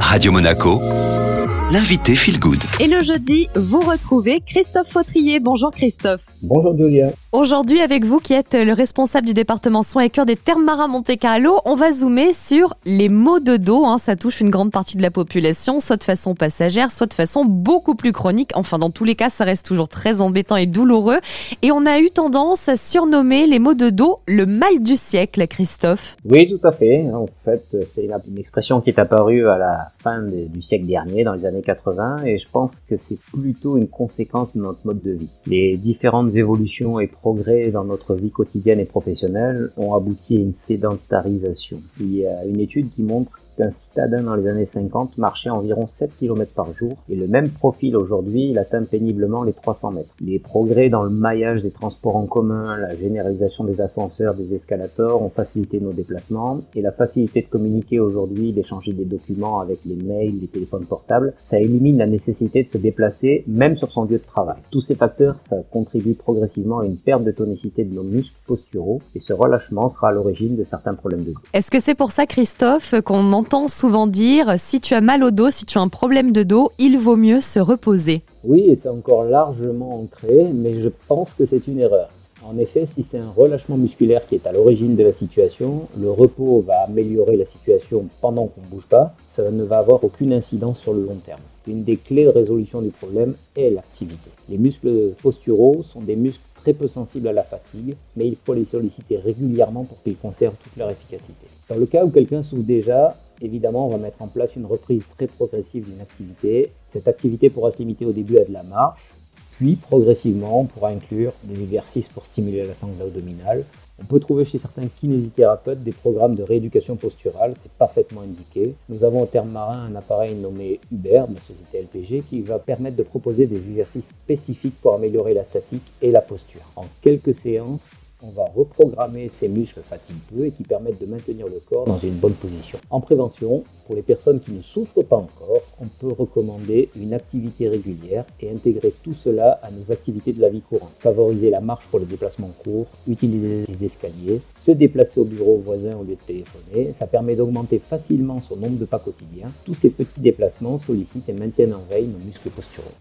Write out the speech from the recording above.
Radio Monaco, l'invité Feel Good. Et le jeudi, vous retrouvez Christophe Fautrier. Bonjour Christophe. Bonjour Julia. Aujourd'hui, avec vous qui êtes le responsable du département soins et cœur des termes marins Monte Carlo, on va zoomer sur les maux de dos. Hein. Ça touche une grande partie de la population, soit de façon passagère, soit de façon beaucoup plus chronique. Enfin, dans tous les cas, ça reste toujours très embêtant et douloureux. Et on a eu tendance à surnommer les maux de dos le mal du siècle, Christophe. Oui, tout à fait. En fait, c'est une expression qui est apparue à la fin du siècle dernier, dans les années 80, et je pense que c'est plutôt une conséquence de notre mode de vie. Les différentes évolutions et progrès dans notre vie quotidienne et professionnelle ont abouti à une sédentarisation. Il y a une étude qui montre qu'un citadin dans les années 50 marchait environ 7 km par jour et le même profil aujourd'hui, il atteint péniblement les 300 mètres. Les progrès dans le maillage des transports en commun, la généralisation des ascenseurs, des escalators ont facilité nos déplacements et la facilité de communiquer aujourd'hui, d'échanger des documents avec les mails, les téléphones portables, ça élimine la nécessité de se déplacer même sur son lieu de travail. Tous ces facteurs, ça contribue progressivement à une perte de tonicité de nos muscles posturaux et ce relâchement sera à l'origine de certains problèmes de dos. Est-ce que c'est pour ça, Christophe, qu'on entend souvent dire si tu as mal au dos, si tu as un problème de dos, il vaut mieux se reposer. Oui, et c'est encore largement ancré, mais je pense que c'est une erreur. En effet, si c'est un relâchement musculaire qui est à l'origine de la situation, le repos va améliorer la situation pendant qu'on ne bouge pas, ça ne va avoir aucune incidence sur le long terme. Une des clés de résolution du problème est l'activité. Les muscles posturaux sont des muscles très peu sensibles à la fatigue, mais il faut les solliciter régulièrement pour qu'ils conservent toute leur efficacité. Dans le cas où quelqu'un souffre déjà, évidemment, on va mettre en place une reprise très progressive d'une activité. Cette activité pourra se limiter au début à de la marche, puis progressivement, on pourra inclure des exercices pour stimuler la sangle abdominale. On peut trouver chez certains kinésithérapeutes des programmes de rééducation posturale, c'est parfaitement indiqué. Nous avons au terme marin un appareil nommé Uber, de la société LPG, qui va permettre de proposer des exercices spécifiques pour améliorer la statique et la posture. En quelques séances, on va reprogrammer ces muscles fatiguent peu et qui permettent de maintenir le corps dans une bonne position. En prévention, pour les personnes qui ne souffrent pas encore, on peut recommander une activité régulière et intégrer tout cela à nos activités de la vie courante. Favoriser la marche pour les déplacements courts, utiliser les escaliers, se déplacer au bureau voisin au lieu de téléphoner, ça permet d'augmenter facilement son nombre de pas quotidiens. Tous ces petits déplacements sollicitent et maintiennent en veille nos muscles posturaux.